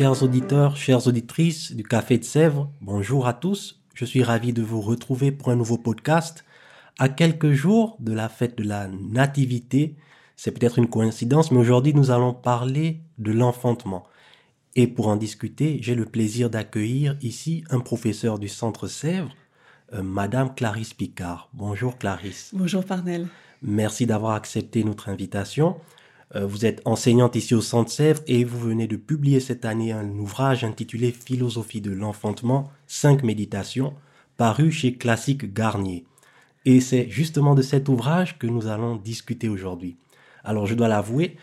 Chers auditeurs, chères auditrices du Café de Sèvres, bonjour à tous. Je suis ravi de vous retrouver pour un nouveau podcast. À quelques jours de la fête de la Nativité, c'est peut-être une coïncidence, mais aujourd'hui nous allons parler de l'enfantement. Et pour en discuter, j'ai le plaisir d'accueillir ici un professeur du Centre Sèvres, euh, Madame Clarisse Picard. Bonjour Clarisse. Bonjour Parnell. Merci d'avoir accepté notre invitation. Euh, vous êtes enseignante ici au Centre Sèvres et vous venez de publier cette année un ouvrage intitulé Philosophie de l'enfantement, 5 méditations, paru chez Classique Garnier. Et c'est justement de cet ouvrage que nous allons discuter aujourd'hui. Alors je dois l'avouer,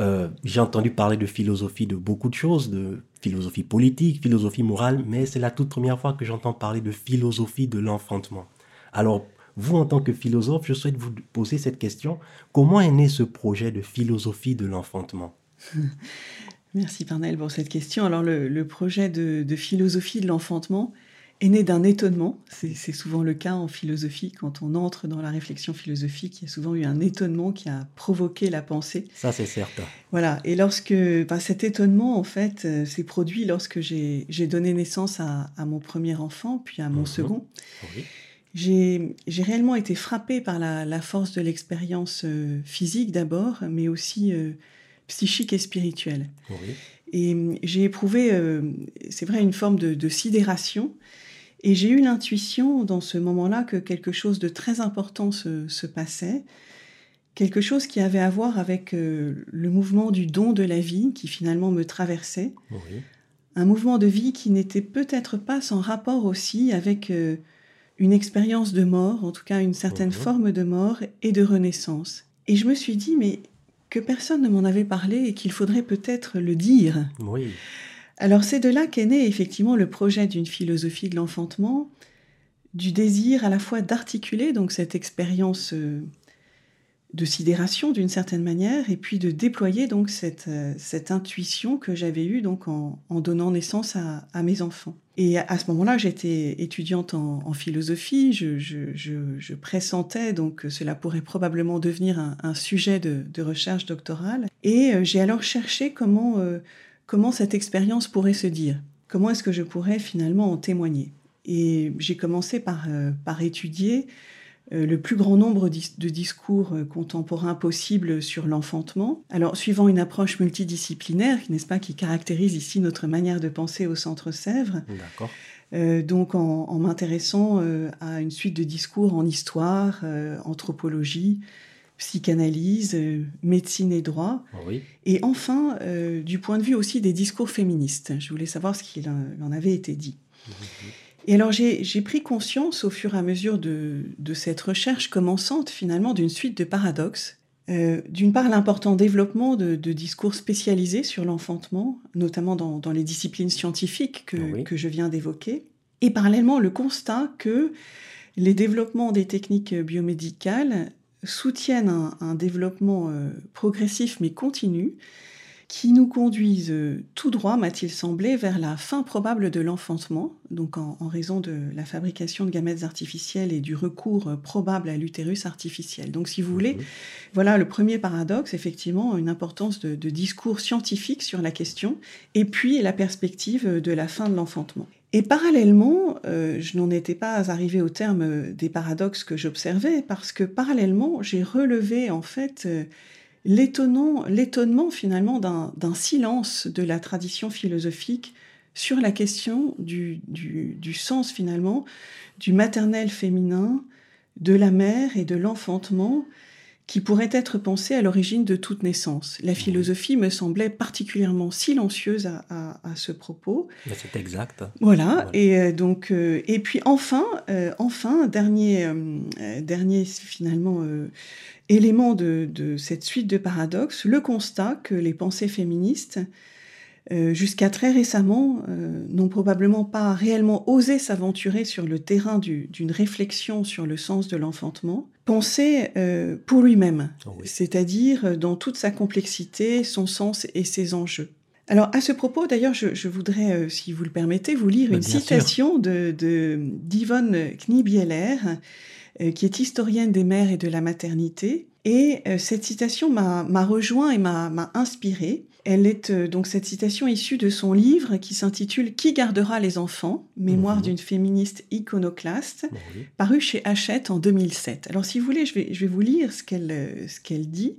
euh, j'ai entendu parler de philosophie de beaucoup de choses, de philosophie politique, philosophie morale, mais c'est la toute première fois que j'entends parler de philosophie de l'enfantement. Alors, vous, en tant que philosophe, je souhaite vous poser cette question. Comment est né ce projet de philosophie de l'enfantement? Merci Parnell pour cette question. Alors, le, projet de philosophie de l'enfantement, est né d'un étonnement. C'est souvent le cas en philosophie, quand on entre dans la réflexion philosophique, il y a souvent eu un étonnement qui a provoqué la pensée. Ça, c'est certain. Voilà, et lorsque bah, cet étonnement, en fait, euh, s'est produit lorsque j'ai donné naissance à, mon premier enfant, puis à mon mhm. second. J'ai réellement été frappée par la, force de l'expérience euh, physique d'abord, mais aussi euh, psychique et spirituelle. Et j'ai éprouvé, c'est vrai, une forme de, de sidération et j'ai eu l'intuition dans ce moment-là que quelque chose de très important se, passait, quelque chose qui avait à voir avec euh, le mouvement du don de la vie qui finalement me traversait. Un mouvement de vie qui n'était peut-être pas sans rapport aussi avec euh, une expérience de mort, en tout cas une certaine forme de mort et de renaissance. Et je me suis dit, mais que personne ne m'en avait parlé et qu'il faudrait peut-être le dire. Oui. Alors c'est de là qu'est né effectivement le projet d'une philosophie de l'enfantement, du désir à la fois d'articuler donc cette expérience euh, de sidération d'une certaine manière, et puis de déployer donc cette, euh, cette intuition que j'avais eue donc en, donnant naissance à, mes enfants. Et à, ce moment-là, j'étais étudiante en, philosophie, je, pressentais donc que cela pourrait probablement devenir un, sujet de, recherche doctorale, et euh, j'ai alors cherché comment comment cette expérience pourrait se dire, comment est-ce que je pourrais finalement en témoigner? Et j'ai commencé par, euh, par étudier euh, le plus grand nombre de discours euh, contemporains possibles sur l'enfantement. Alors, suivant une approche multidisciplinaire, n'est-ce pas, qui caractérise ici notre manière de penser au Centre Sèvres. D'accord. donc, en, en m'intéressant à une suite de discours en histoire, anthropologie, psychanalyse, euh, médecine et droit. Et enfin, euh, du point de vue aussi des discours féministes. Je voulais savoir ce qu'il en avait été dit. Et alors j'ai pris conscience au fur et à mesure de, cette recherche commençante finalement d'une suite de paradoxes. Euh, d'une part, l'important développement de, discours spécialisés sur l'enfantement, notamment dans, les disciplines scientifiques que, que je viens d'évoquer. Et parallèlement, le constat que les développements des techniques biomédicales soutiennent un, développement euh, progressif mais continu qui nous conduisent euh, tout droit, m'a-t-il semblé, vers la fin probable de l'enfantement, donc en, raison de la fabrication de gamètes artificiels et du recours euh, probable à l'utérus artificiel. Donc si vous voulez, mhm. voilà le premier paradoxe, effectivement, une importance de, de discours scientifique sur la question, et puis la perspective de la fin de l'enfantement. Et parallèlement, euh, je n'en étais pas arrivé au terme des paradoxes que j'observais, parce que parallèlement, j'ai relevé en fait euh, l'étonnement finalement d'un silence de la tradition philosophique sur la question du, du, sens finalement du maternel féminin, de la mère et de l'enfantement, qui pourrait être pensée à l'origine de toute naissance. La philosophie me semblait particulièrement silencieuse à, ce propos. C'est exact. Voilà. Et euh, donc, euh, et puis enfin, euh, enfin, dernier, dernier finalement élément de, de, cette suite de paradoxes, le constat que les pensées féministes euh, jusqu'à très récemment, euh, n'ont probablement pas réellement osé s'aventurer sur le terrain d'une réflexion sur le sens de l'enfantement, penser euh, pour lui-même, ah c'est-à-dire dans toute sa complexité, son sens et ses enjeux. Alors à ce propos, d'ailleurs, je, voudrais, si vous le permettez, vous lire une citation de d'Yvonne Knibieler, qui est historienne des mères et de la maternité. Et cette citation m'a rejoint et m'a inspiré. Elle est euh, donc cette citation issue de son livre qui s'intitule Qui gardera les enfants? Mémoire mhm. d'une féministe iconoclaste, paru chez Hachette en 2007. Alors si vous voulez, je vais, je vais vous lire ce qu'elle euh, qu'elle dit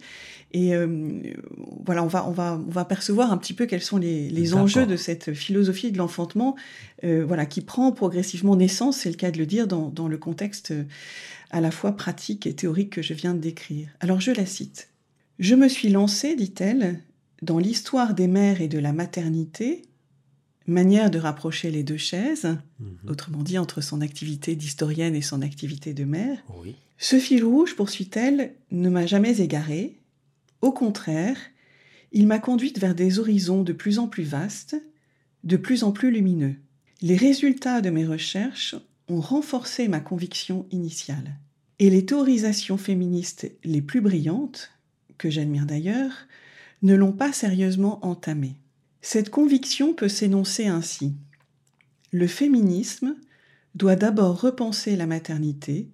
et euh, voilà, on va, on, va, on va percevoir un petit peu quels sont les, les enjeux de cette philosophie de l'enfantement, voilà, qui prend progressivement naissance, c'est le cas de le dire, dans, dans le contexte à la fois pratique et théorique que je viens de décrire. Alors je la cite. Je me suis lancée, dit-elle, dans l'histoire des mères et de la maternité, manière de rapprocher les deux chaises, mhm. autrement dit entre son activité d'historienne et son activité de mère, ce fil rouge, poursuit-elle, ne m'a jamais égaré. Au contraire, il m'a conduite vers des horizons de plus en plus vastes, de plus en plus lumineux. Les résultats de mes recherches ont renforcé ma conviction initiale. Et les théorisations féministes les plus brillantes, que j'admire d'ailleurs, ne l'ont pas sérieusement entamé. Cette conviction peut s'énoncer ainsi. Le féminisme doit d'abord repenser la maternité,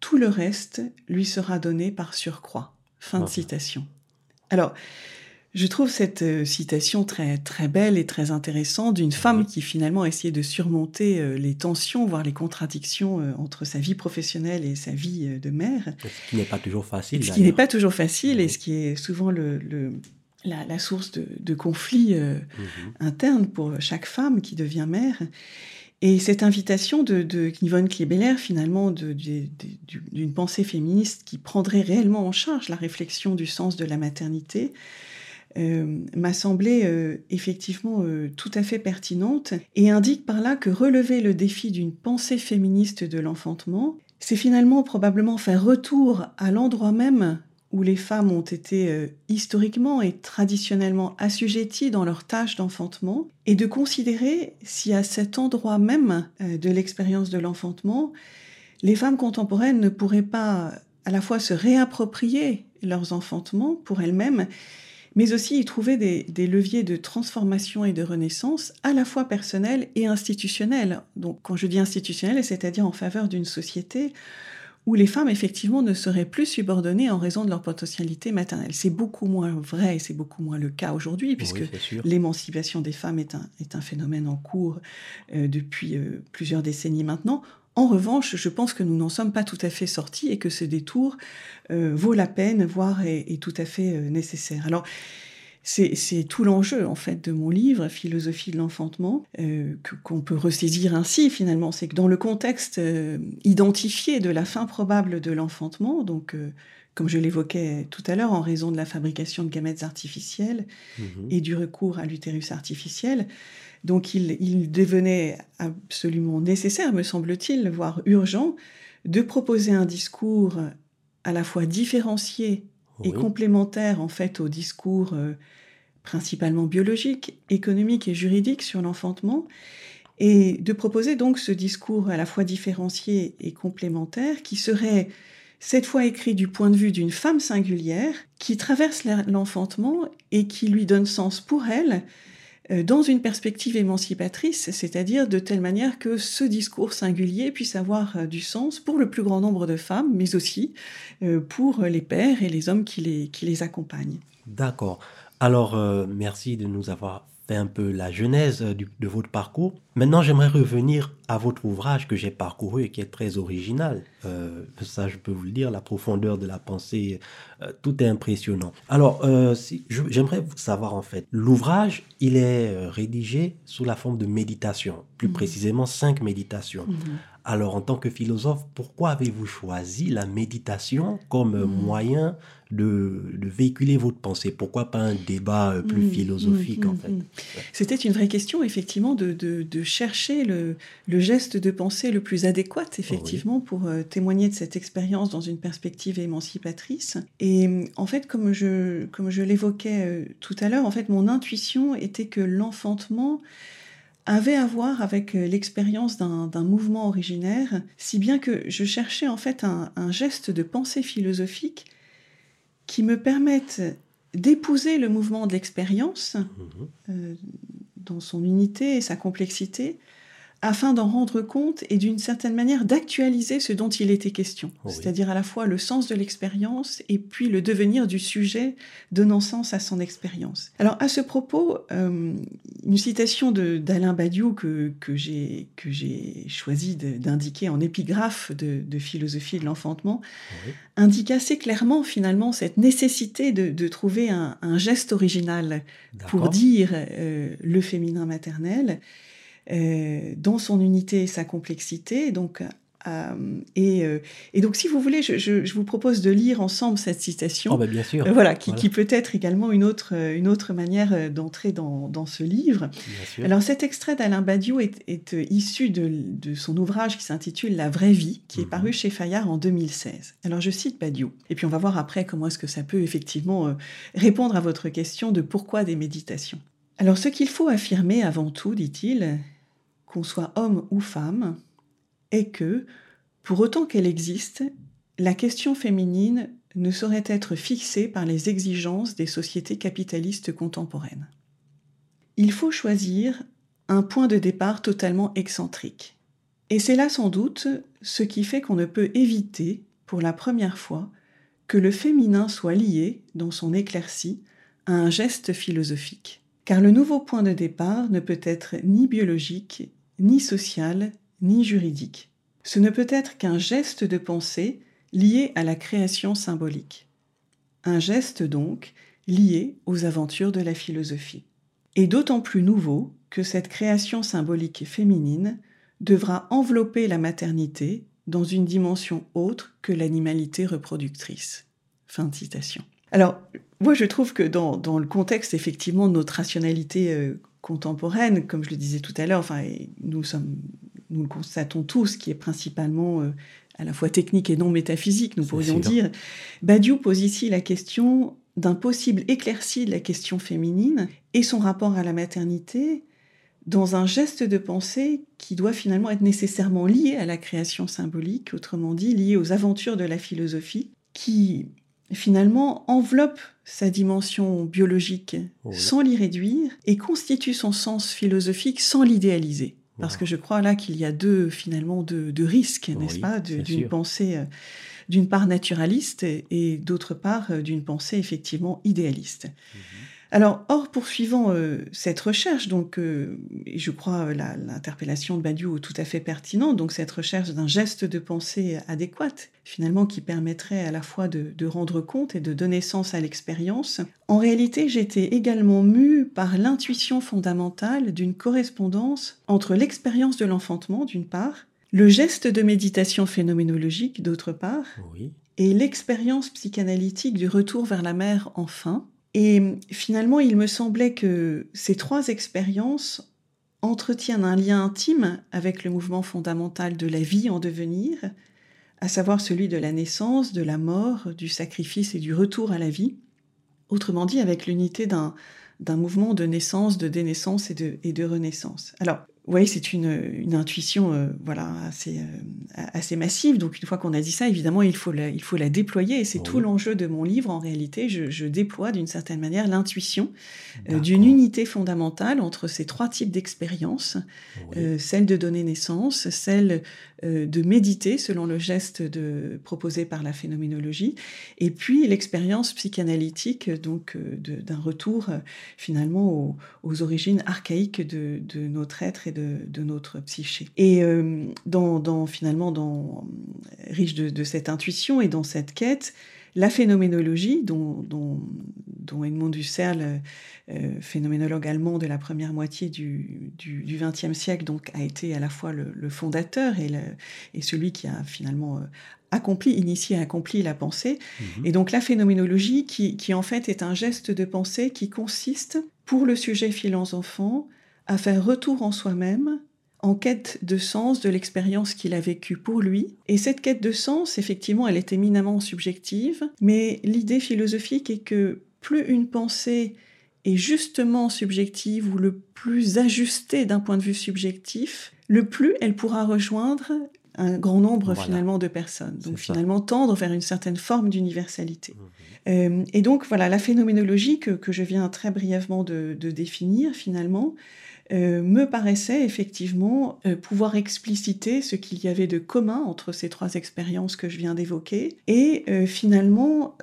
tout le reste lui sera donné par surcroît. Fin de citation. Alors, je trouve cette euh, citation très très belle et très intéressante d'une femme qui finalement a essayé de surmonter euh, les tensions, voire les contradictions euh, entre sa vie professionnelle et sa vie de mère. Ce qui n'est pas toujours facile. Ce qui n'est pas toujours facile et ce qui est souvent le, la, source de, conflits euh, mhm. internes pour chaque femme qui devient mère. Et cette invitation de, de Yvonne Klebeler, finalement, d'une pensée féministe qui prendrait réellement en charge la réflexion du sens de la maternité, euh, m'a semblé euh, effectivement tout à fait pertinente et indique par là que relever le défi d'une pensée féministe de l'enfantement, c'est finalement probablement faire retour à l'endroit même où les femmes ont été euh, historiquement et traditionnellement assujetties dans leur tâche d'enfantement, et de considérer si à cet endroit même euh, de l'expérience de l'enfantement, les femmes contemporaines ne pourraient pas à la fois se réapproprier leurs enfantements pour elles-mêmes, mais aussi y trouver des, des, leviers de transformation et de renaissance à la fois personnels et institutionnels. Donc quand je dis institutionnels, c'est-à-dire en faveur d'une société où les femmes effectivement ne seraient plus subordonnées en raison de leur potentialité maternelle. C'est beaucoup moins vrai et c'est beaucoup moins le cas aujourd'hui puisque l'émancipation des femmes est un, est un, phénomène en cours euh, depuis euh, plusieurs décennies maintenant. En revanche, je pense que nous n'en sommes pas tout à fait sortis et que ce détour euh, vaut la peine, voire est, tout à fait nécessaire. Alors, c'est tout l'enjeu en fait de mon livre Philosophie de l'enfantement euh, qu'on peut ressaisir ainsi finalement, c'est que dans le contexte euh, identifié de la fin probable de l'enfantement, donc euh, comme je l'évoquais tout à l'heure en raison de la fabrication de gamètes artificiels mhm. et du recours à l'utérus artificiel, donc il, il, devenait absolument nécessaire, me semble-t-il, voire urgent, de proposer un discours à la fois différencié et complémentaire en fait au discours euh, principalement biologique, économique et juridique sur l'enfantement, et de proposer donc ce discours à la fois différencié et complémentaire qui serait cette fois écrit du point de vue d'une femme singulière qui traverse l'enfantement et qui lui donne sens pour elle euh, dans une perspective émancipatrice, c'est-à-dire de telle manière que ce discours singulier puisse avoir euh, du sens pour le plus grand nombre de femmes, mais aussi euh, pour les pères et les hommes qui les, qui les accompagnent. D'accord. Alors, merci de nous avoir un peu la genèse de votre parcours. Maintenant, j'aimerais revenir à votre ouvrage que j'ai parcouru et qui est très original. Euh, ça, je peux vous le dire, la profondeur de la pensée, euh, tout est impressionnant. Alors, euh, si, j'aimerais savoir en fait, l'ouvrage, il est rédigé sous la forme de méditation, plus mhm. précisément cinq méditations. Mhm. Alors, en tant que philosophe, pourquoi avez-vous choisi la méditation comme hmm. moyen de, véhiculer votre pensée? Pourquoi pas un débat euh, plus hmm. philosophique, en fait? C'était une vraie question, effectivement, de, chercher le, geste de pensée le plus adéquat, effectivement, pour euh, témoigner de cette expérience dans une perspective émancipatrice. Et en fait, comme je, comme je l'évoquais euh, tout à l'heure, en fait, mon intuition était que l'enfantement avait à voir avec euh, l'expérience d'un mouvement originaire, si bien que je cherchais en fait un, geste de pensée philosophique qui me permette d'épouser le mouvement de l'expérience mmh euh, dans son unité et sa complexité, afin d'en rendre compte et d'une certaine manière d'actualiser ce dont il était question, c'est-à-dire à la fois le sens de l'expérience et puis le devenir du sujet donnant sens à son expérience. Alors à ce propos, euh, une citation d'Alain Badiou que, que j'ai choisi d'indiquer en épigraphe de, philosophie de l'enfantement indique assez clairement finalement cette nécessité de, trouver un, geste original pour dire euh, le féminin maternel. Euh, dans son unité et sa complexité. Donc, euh, et, euh, et, donc, si vous voulez, je, je, vous propose de lire ensemble cette citation. Oh bah bien sûr. voilà, qui, qui, peut être également une autre, une autre manière d'entrer dans, dans, ce livre. Alors, cet extrait d'Alain Badiou est, est issu de, de, son ouvrage qui s'intitule La vraie vie, qui est mhm. paru chez Fayard en 2016. Alors, je cite Badiou. Et puis, on va voir après comment est-ce que ça peut effectivement répondre à votre question de pourquoi des méditations. Alors, ce qu'il faut affirmer avant tout, dit-il, qu'on soit homme ou femme, est que, pour autant qu'elle existe, la question féminine ne saurait être fixée par les exigences des sociétés capitalistes contemporaines. Il faut choisir un point de départ totalement excentrique. Et c'est là sans doute ce qui fait qu'on ne peut éviter, pour la première fois, que le féminin soit lié, dans son éclaircie, à un geste philosophique. Car le nouveau point de départ ne peut être ni biologique ni social, ni juridique. Ce ne peut être qu'un geste de pensée lié à la création symbolique. Un geste donc lié aux aventures de la philosophie. Et d'autant plus nouveau que cette création symbolique féminine devra envelopper la maternité dans une dimension autre que l'animalité reproductrice. Fin citation. Alors, moi, je trouve que dans, dans le contexte, effectivement, de notre rationalité euh, contemporaine, comme je le disais tout à l'heure, enfin, nous, sommes, nous le constatons tous, qui est principalement euh, à la fois technique et non métaphysique, nous pourrions dire. Badiou pose ici la question d'un possible éclairci de la question féminine et son rapport à la maternité dans un geste de pensée qui doit finalement être nécessairement lié à la création symbolique, autrement dit lié aux aventures de la philosophie, qui finalement enveloppe sa dimension biologique sans l'y réduire et constitue son sens philosophique sans l'idéaliser. Parce que je crois là qu'il y a deux, finalement, deux, risques, n'est-ce pas, d'une pensée, euh, d'une part naturaliste et, d'autre part euh, d'une pensée effectivement idéaliste. Mhm. Alors, or, poursuivant euh, cette recherche, donc, euh, je crois euh, l'interpellation de Badiou tout à fait pertinente, donc cette recherche d'un geste de pensée adéquat, finalement, qui permettrait à la fois de, rendre compte et de donner sens à l'expérience, en réalité, j'étais également mue par l'intuition fondamentale d'une correspondance entre l'expérience de l'enfantement, d'une part, le geste de méditation phénoménologique, d'autre part, et l'expérience psychanalytique du retour vers la mer, enfin, et finalement, il me semblait que ces trois expériences entretiennent un lien intime avec le mouvement fondamental de la vie en devenir, à savoir celui de la naissance, de la mort, du sacrifice et du retour à la vie, autrement dit avec l'unité d'un, mouvement de naissance, de dénaissance et de, et de renaissance. Alors, oui, c'est une, intuition euh, voilà, assez, euh, assez massive. Donc, une fois qu'on a dit ça, évidemment, il faut la, il faut la déployer. Et c'est tout l'enjeu de mon livre. En réalité, je, déploie d'une certaine manière l'intuition euh, d'une unité fondamentale entre ces trois types d'expériences celle de donner naissance, celle de méditer selon le geste de, proposé par la phénoménologie, et puis l'expérience psychanalytique donc d'un retour finalement aux, origines archaïques de, de notre être et de de, notre psyché. Et euh, dans, finalement, dans, riche de, cette intuition et dans cette quête, la phénoménologie, dont, dont, dont Edmond Husserl, euh, phénoménologue allemand de la première moitié du XXe siècle, donc a été à la fois le, fondateur et, et, celui qui a finalement euh, accompli, initié, accompli la pensée. Mhm. Et donc la phénoménologie, qui, qui, en fait est un geste de pensée qui consiste, pour le sujet philans-enfant, à faire retour en soi-même en quête de sens de l'expérience qu'il a vécue pour lui. Et cette quête de sens, effectivement, elle est éminemment subjective, mais l'idée philosophique est que plus une pensée est justement subjective ou le plus ajustée d'un point de vue subjectif, le plus elle pourra rejoindre un grand nombre finalement de personnes. Donc finalement tendre vers une certaine forme d'universalité. Mmh. Euh, et donc voilà, la phénoménologie que, que je viens très brièvement de, de définir finalement, euh, me paraissait effectivement euh, pouvoir expliciter ce qu'il y avait de commun entre ces trois expériences que je viens d'évoquer. Et euh, finalement,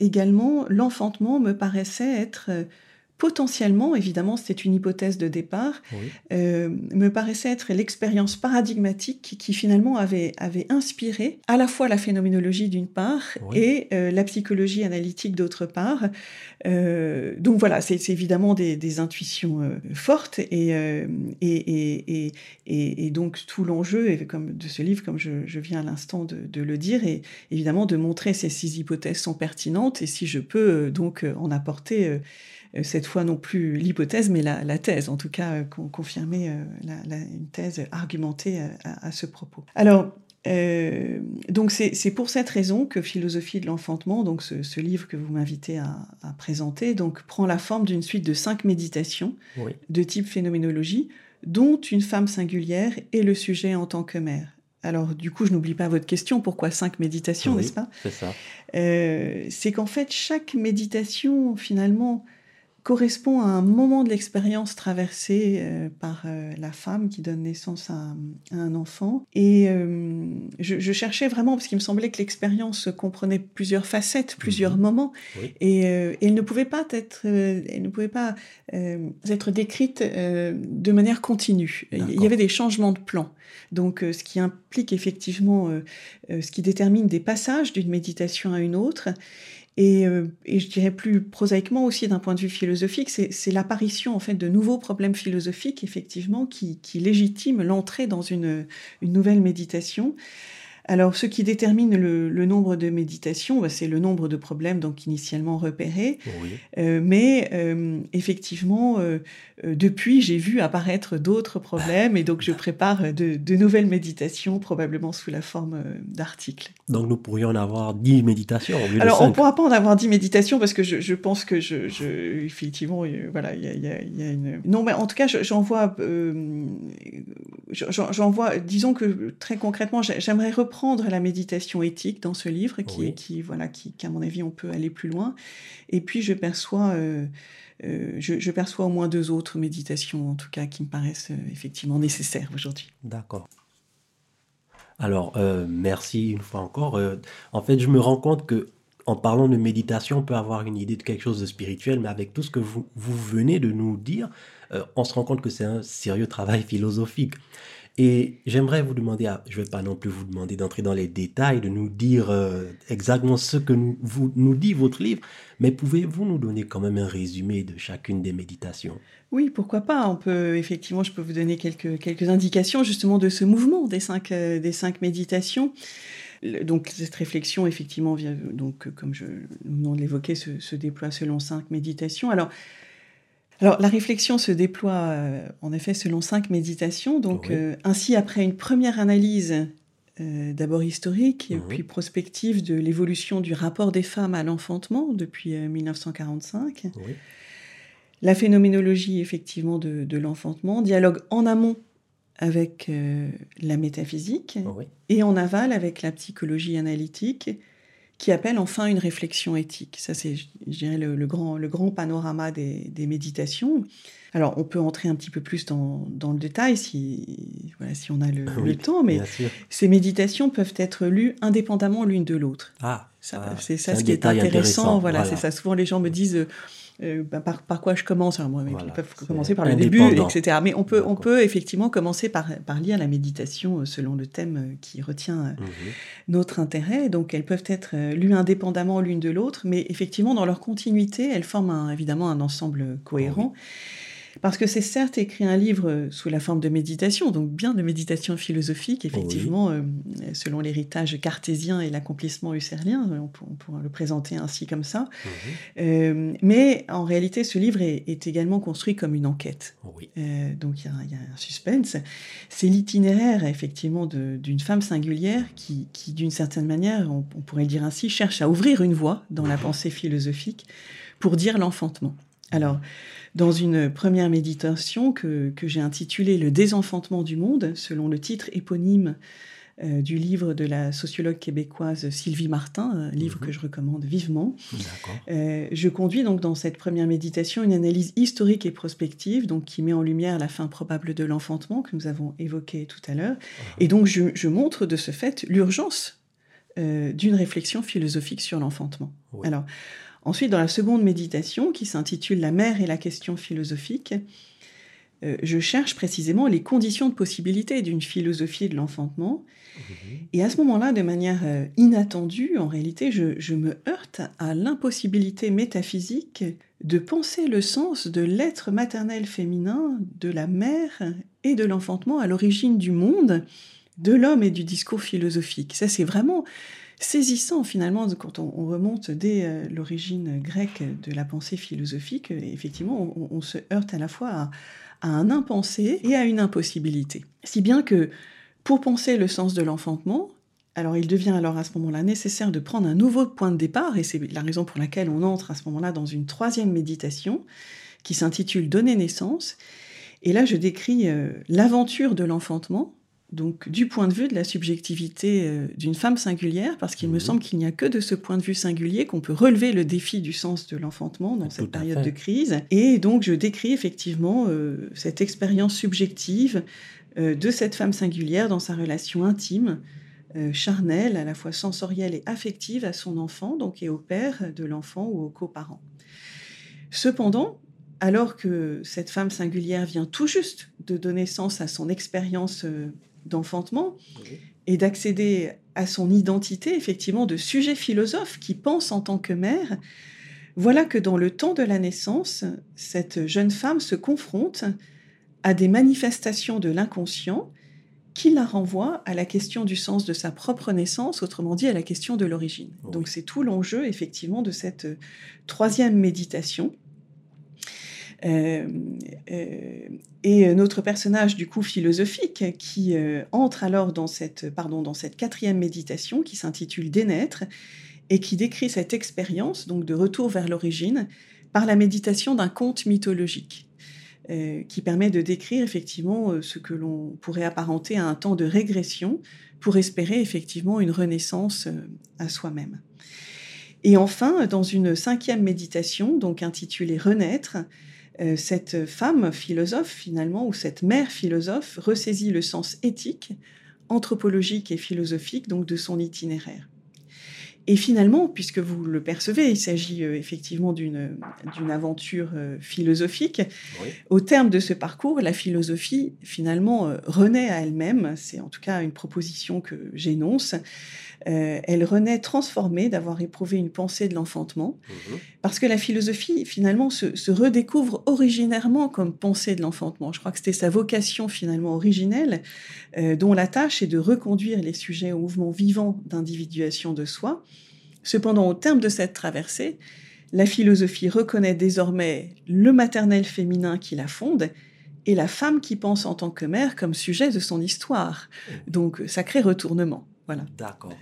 également, l'enfantement me paraissait être potentiellement, évidemment, c'était une hypothèse de départ, euh, me paraissait être l'expérience paradigmatique qui, finalement avait, avait inspiré à la fois la phénoménologie d'une part et euh, la psychologie analytique d'autre part. Euh, donc voilà, c'est évidemment des, intuitions fortes et, et, et, et, donc tout l'enjeu de ce livre, comme je, viens à l'instant de, de, le dire, est évidemment de montrer ces six hypothèses sont pertinentes et si je peux donc en apporter cette fois non plus l'hypothèse, mais la, thèse, en tout cas euh, confirmer euh, une thèse argumentée à, ce propos. Alors, donc c'est pour cette raison que Philosophie de l'enfantement, donc ce, livre que vous m'invitez à, présenter, donc prend la forme d'une suite de cinq méditations de type phénoménologie, dont une femme singulière est le sujet en tant que mère. Alors du coup, je n'oublie pas votre question, pourquoi cinq méditations, n'est-ce pas? C'est ça. c'est qu'en fait, chaque méditation, finalement, correspond à un moment de l'expérience traversée euh, par euh, la femme qui donne naissance à, un enfant. Et euh, je, cherchais vraiment, parce qu'il me semblait que l'expérience comprenait plusieurs facettes, plusieurs mhm. moments, et, elle ne pouvait pas être, elle ne pouvait pas être décrite de manière continue. Il y avait des changements de plan. Donc, ce qui implique effectivement, ce qui détermine des passages d'une méditation à une autre. Euh, et, je dirais plus prosaïquement aussi d'un point de vue philosophique, c'est l'apparition en fait de nouveaux problèmes philosophiques effectivement qui, qui légitiment l'entrée dans une, une, nouvelle méditation. Alors, ce qui détermine le, nombre de méditations, bah, c'est le nombre de problèmes donc initialement repérés. Euh, mais euh, effectivement, euh, depuis, j'ai vu apparaître d'autres problèmes et donc je prépare de, nouvelles méditations, probablement sous la forme d'articles. Donc, nous pourrions en avoir dix méditations. Alors, on ne pourra pas en avoir dix méditations parce que je, pense que je, effectivement, voilà, il y, a, une. Non, mais en tout cas, j'en vois, j'en vois. Disons que très concrètement, j'aimerais reprendre prendre la méditation éthique dans ce livre, qui, qui voilà, qui, qu'à mon avis, on peut aller plus loin. Et puis, je perçois, euh, euh, je, perçois au moins deux autres méditations, en tout cas, qui me paraissent euh, effectivement nécessaires aujourd'hui. D'accord. Alors, merci une fois encore. en fait, je me rends compte que en parlant de méditation, on peut avoir une idée de quelque chose de spirituel, mais avec tout ce que vous, vous venez de nous dire, on se rend compte que c'est un sérieux travail philosophique. Et j'aimerais vous demander, je ne vais pas non plus vous demander d'entrer dans les détails, de nous dire euh, exactement ce que nous, vous, nous dit votre livre, mais pouvez-vous nous donner quand même un résumé de chacune des méditations? Oui, pourquoi pas. On peut effectivement, je peux vous donner quelques, quelques indications justement de ce mouvement des cinq, euh, des cinq méditations. Donc cette réflexion, effectivement, vient, donc comme je, nous venons de l'évoquer, se, se, déploie selon cinq méditations. Alors, alors la réflexion se déploie euh, en effet selon cinq méditations. Donc euh, ainsi après une première analyse euh, d'abord historique et puis prospective de l'évolution du rapport des femmes à l'enfantement depuis 1945. La phénoménologie effectivement de, de l'enfantement, dialogue en amont avec la métaphysique et en aval avec la psychologie analytique qui appelle enfin une réflexion éthique. Ça, c'est, je dirais, le, grand, le grand panorama des, méditations. Alors, on peut entrer un petit peu plus dans, le détail si, voilà, si on a le, temps, mais ces méditations peuvent être lues indépendamment l'une de l'autre. Ah, c'est ça ce qui est intéressant. Voilà, c'est ça. Souvent, les gens me disent euh, bah, par, quoi je commence Moi, Ils peuvent commencer par le début, etc. Mais on peut, on peut effectivement commencer par, par lire la méditation euh, selon le thème euh, qui retient mhm. notre intérêt. Donc, elles peuvent être lues indépendamment l'une de l'autre, mais effectivement, dans leur continuité, elles forment évidemment un ensemble cohérent. Parce que c'est certes écrit un livre sous la forme de méditation, donc bien de méditation philosophique, effectivement, euh, selon l'héritage cartésien et l'accomplissement husserlien, on, pourrait le présenter ainsi comme ça. Mhm. Euh, mais en réalité, ce livre est, également construit comme une enquête. Euh, donc il y, a un suspense. C'est l'itinéraire, effectivement, d'une femme singulière qui, d'une certaine manière, on, pourrait dire ainsi, cherche à ouvrir une voie dans la pensée philosophique pour dire l'enfantement. Alors, dans une première méditation que, j'ai intitulée Le désenfantement du monde, selon le titre éponyme euh, du livre de la sociologue québécoise Sylvie Martin, un livre mhm. que je recommande vivement. Euh, je conduis donc dans cette première méditation une analyse historique et prospective, donc qui met en lumière la fin probable de l'enfantement que nous avons évoqué tout à l'heure, ah. et donc je, montre de ce fait l'urgence euh, d'une réflexion philosophique sur l'enfantement. Alors, Ensuite, dans la seconde méditation, qui s'intitule La mère et la question philosophique, euh, je cherche précisément les conditions de possibilité d'une philosophie de l'enfantement. Et à ce moment-là, de manière euh, inattendue, en réalité, je, me heurte à l'impossibilité métaphysique de penser le sens de l'être maternel féminin, de la mère et de l'enfantement à l'origine du monde, de l'homme et du discours philosophique. Ça, c'est vraiment saisissant finalement quand on, remonte dès euh, l'origine grecque de la pensée philosophique. Effectivement, on, se heurte à la fois à, un impensé et à une impossibilité. Si bien que pour penser le sens de l'enfantement, alors il devient alors à ce moment-là nécessaire de prendre un nouveau point de départ, et c'est la raison pour laquelle on entre à ce moment-là dans une troisième méditation qui s'intitule Donner naissance. Et là, je décris euh, l'aventure de l'enfantement, donc du point de vue de la subjectivité euh, d'une femme singulière, parce qu'il me semble qu'il n'y a que de ce point de vue singulier qu'on peut relever le défi du sens de l'enfantement dans cette période de crise. Et donc je décris effectivement euh, cette expérience subjective euh, de cette femme singulière dans sa relation intime, charnelle, à la fois sensorielle et affective à son enfant, donc et au père de l'enfant ou aux coparents. Cependant, alors que cette femme singulière vient tout juste de donner sens à son expérience d'enfantement et d'accéder à son identité, effectivement, de sujet philosophe qui pense en tant que mère, voilà que dans le temps de la naissance, cette jeune femme se confronte à des manifestations de l'inconscient qui la renvoient à la question du sens de sa propre naissance, autrement dit à la question de l'origine. Donc c'est tout l'enjeu, effectivement, de cette troisième méditation euh, euh, et notre personnage du coup philosophique qui euh, entre alors dans cette, pardon, dans cette quatrième méditation qui s'intitule Dénaître et qui décrit cette expérience donc de retour vers l'origine par la méditation d'un conte mythologique. qui permet de décrire effectivement ce que l'on pourrait apparenter à un temps de régression pour espérer effectivement une renaissance à soi-même. Et enfin, dans une cinquième méditation, donc intitulée Renaître, euh, cette femme philosophe, finalement, ou cette mère philosophe, ressaisit le sens éthique, anthropologique et philosophique donc de son itinéraire. Et finalement, puisque vous le percevez, il s'agit euh, effectivement d'une aventure euh, philosophique. Au terme de ce parcours, la philosophie finalement renaît à elle-même. C'est en tout cas une proposition que j'énonce. Euh, elle renaît transformée d'avoir éprouvé une pensée de l'enfantement, mhm. parce que la philosophie, finalement, se, redécouvre originairement comme pensée de l'enfantement. Je crois que c'était sa vocation, finalement, originelle, euh, dont la tâche est de reconduire les sujets au mouvement vivant d'individuation de soi. Cependant, au terme de cette traversée, la philosophie reconnaît désormais le maternel féminin qui la fonde et la femme qui pense en tant que mère comme sujet de son histoire. Mhm. Donc, sacré retournement. Voilà. D'accord.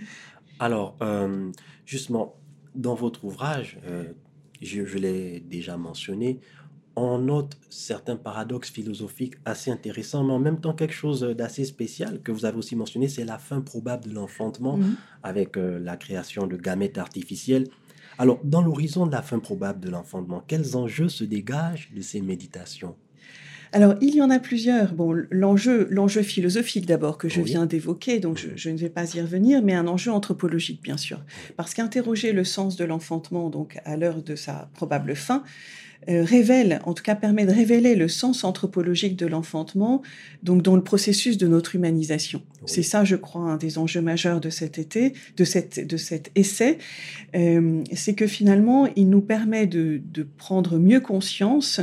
Alors, euh, justement, dans votre ouvrage, euh, je, l'ai déjà mentionné, on note certains paradoxes philosophiques assez intéressants, mais en même temps quelque chose d'assez spécial que vous avez aussi mentionné, c'est la fin probable de l'enfantement mhm. avec euh, la création de gamètes artificiels. Alors, dans l'horizon de la fin probable de l'enfantement, quels enjeux se dégagent de ces méditations? Alors, il y en a plusieurs. Bon, l'enjeu, l'enjeu philosophique d'abord que je viens d'évoquer, donc je, je, ne vais pas y revenir, mais un enjeu anthropologique, bien sûr. Parce qu'interroger le sens de l'enfantement, donc à l'heure de sa probable fin, révèle, en tout cas permet de révéler le sens anthropologique de l'enfantement, donc dans le processus de notre humanisation. C'est ça, je crois, un des enjeux majeurs de cet été, de, cette, de cet essai, euh, c'est que finalement, il nous permet de, de prendre mieux conscience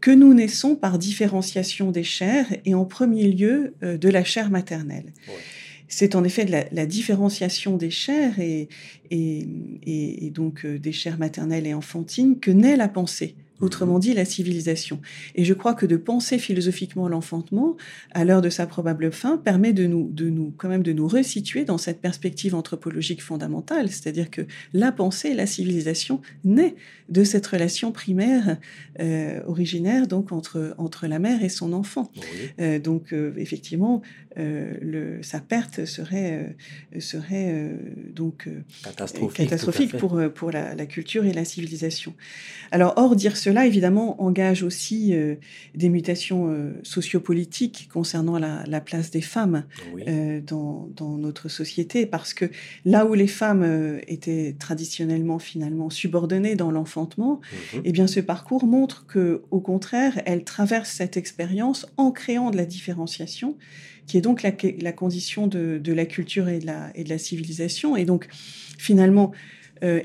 que nous naissons par différenciation des chairs et en premier lieu euh, de la chair maternelle. C'est en effet de la, la, différenciation des chairs et, et, et donc des chairs maternelles et enfantines que naît la pensée autrement dit la civilisation. Et je crois que de penser philosophiquement l'enfantement, à l'heure de sa probable fin, permet de nous, de nous, quand même de nous resituer dans cette perspective anthropologique fondamentale, c'est-à-dire que la pensée, la civilisation naît de cette relation primaire euh, originaire donc entre entre la mère et son enfant. Euh, donc euh, effectivement, le, sa perte serait serait donc catastrophique, catastrophique pour pour la, la, culture et la civilisation. Alors or dire ce cela, évidemment, engage aussi euh, des mutations euh, sociopolitiques concernant la, la, place des femmes euh, dans, dans, notre société, parce que là où les femmes euh, étaient traditionnellement finalement subordonnées dans l'enfantement, mmh. eh bien, ce parcours montre que, au contraire, elles traversent cette expérience en créant de la différenciation qui est donc la, la condition de, de, la culture et de la, et de la civilisation. Et donc, finalement,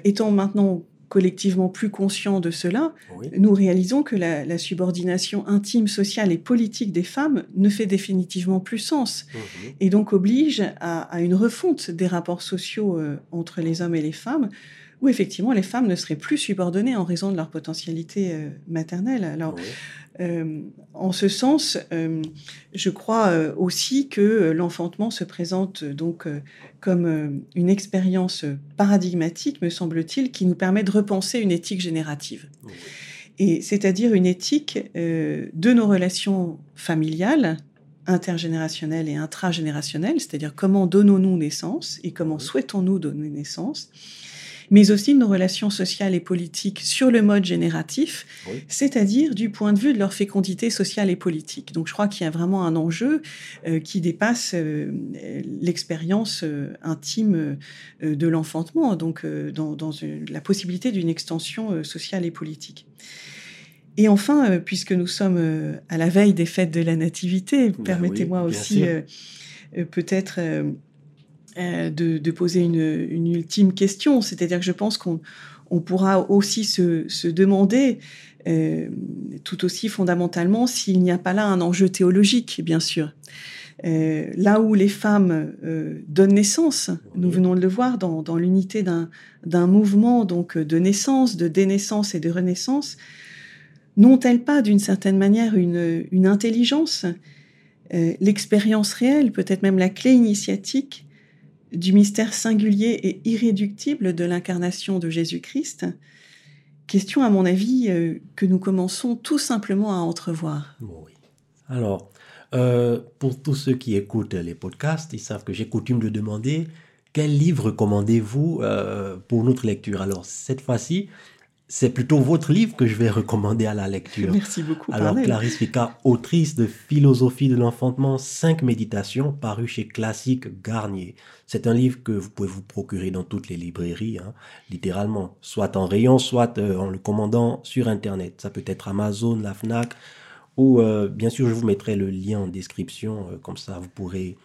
étant maintenant collectivement plus conscients de cela, oui. nous réalisons que la, la, subordination intime, sociale et politique des femmes ne fait définitivement plus sens mmh. et donc oblige à, à, une refonte des rapports sociaux euh, entre les hommes et les femmes où effectivement les femmes ne seraient plus subordonnées en raison de leur potentialité euh, maternelle. Alors, oui. euh, en ce sens, euh, je crois aussi que l'enfantement se présente donc comme une expérience paradigmatique, me semble-t-il, qui nous permet de repenser une éthique générative. Oui. Et c'est-à-dire une éthique de nos relations familiales, intergénérationnelles et intragénérationnelles, c'est-à-dire comment donnons-nous naissance et comment souhaitons-nous donner naissance, mais aussi de nos relations sociales et politiques sur le mode génératif, oui. c'est-à-dire du point de vue de leur fécondité sociale et politique. Donc je crois qu'il y a vraiment un enjeu euh, qui dépasse euh, l'expérience euh, intime de l'enfantement, donc dans, dans une, la possibilité d'une extension sociale et politique. Et enfin, puisque nous sommes à la veille des fêtes de la Nativité, ben permettez-moi oui, aussi peut-être euh, de, de, poser une, une, ultime question. C'est-à-dire que je pense qu'on on pourra aussi se, se demander euh, tout aussi fondamentalement s'il n'y a pas là un enjeu théologique, bien sûr. Euh, là où les femmes euh, donnent naissance, nous venons de le voir dans, dans l'unité d'un mouvement donc de naissance, de dénaissance et de renaissance, n'ont-elles pas d'une certaine manière une, une intelligence, euh, l'expérience réelle, peut-être même la clé initiatique du mystère singulier et irréductible de l'incarnation de Jésus-Christ, question à mon avis euh, que nous commençons tout simplement à entrevoir. Oui. Alors, euh, pour tous ceux qui écoutent les podcasts, ils savent que j'ai coutume de demander quel livre recommandez-vous euh, pour notre lecture? Alors, cette fois-ci, c'est plutôt votre livre que je vais recommander à la lecture. Merci beaucoup. Alors, Parnell. Clarisse Picard, autrice de Philosophie de l'enfantement, 5 méditations, paru chez Classique Garnier. C'est un livre que vous pouvez vous procurer dans toutes les librairies, hein, littéralement, soit en rayon, soit euh, en le commandant sur Internet. Ça peut être Amazon, la FNAC, ou euh, bien sûr, je vous mettrai le lien en description, euh, comme ça vous pourrez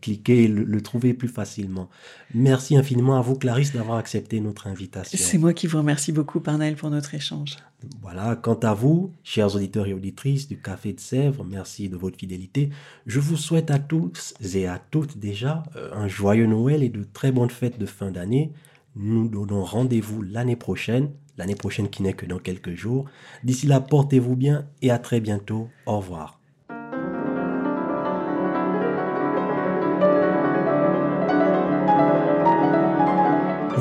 cliquer et le, le, trouver plus facilement. Merci infiniment à vous, Clarisse, d'avoir accepté notre invitation. C'est moi qui vous remercie beaucoup, Parnell, pour notre échange. Voilà, quant à vous, chers auditeurs et auditrices du Café de Sèvres, merci de votre fidélité. Je vous souhaite à tous et à toutes déjà euh, un joyeux Noël et de très bonnes fêtes de fin d'année. Nous donnons rendez-vous l'année prochaine, l'année prochaine qui n'est que dans quelques jours. D'ici là, portez-vous bien et à très bientôt. Au revoir.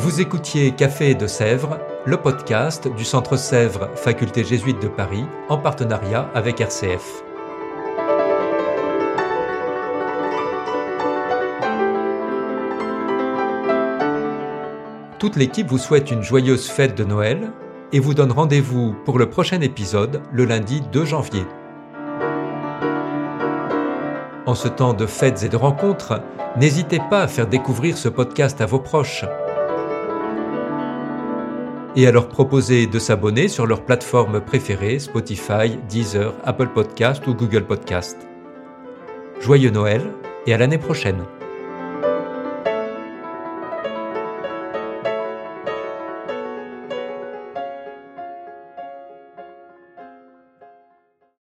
Vous écoutiez Café de Sèvres, le podcast du Centre Sèvres Faculté jésuite de Paris en partenariat avec RCF. Toute l'équipe vous souhaite une joyeuse fête de Noël et vous donne rendez-vous pour le prochain épisode le lundi 2 janvier. En ce temps de fêtes et de rencontres, n'hésitez pas à faire découvrir ce podcast à vos proches et à leur proposer de s'abonner sur leur plateforme préférée Spotify, Deezer, Apple Podcast ou Google Podcast. Joyeux Noël et à l'année prochaine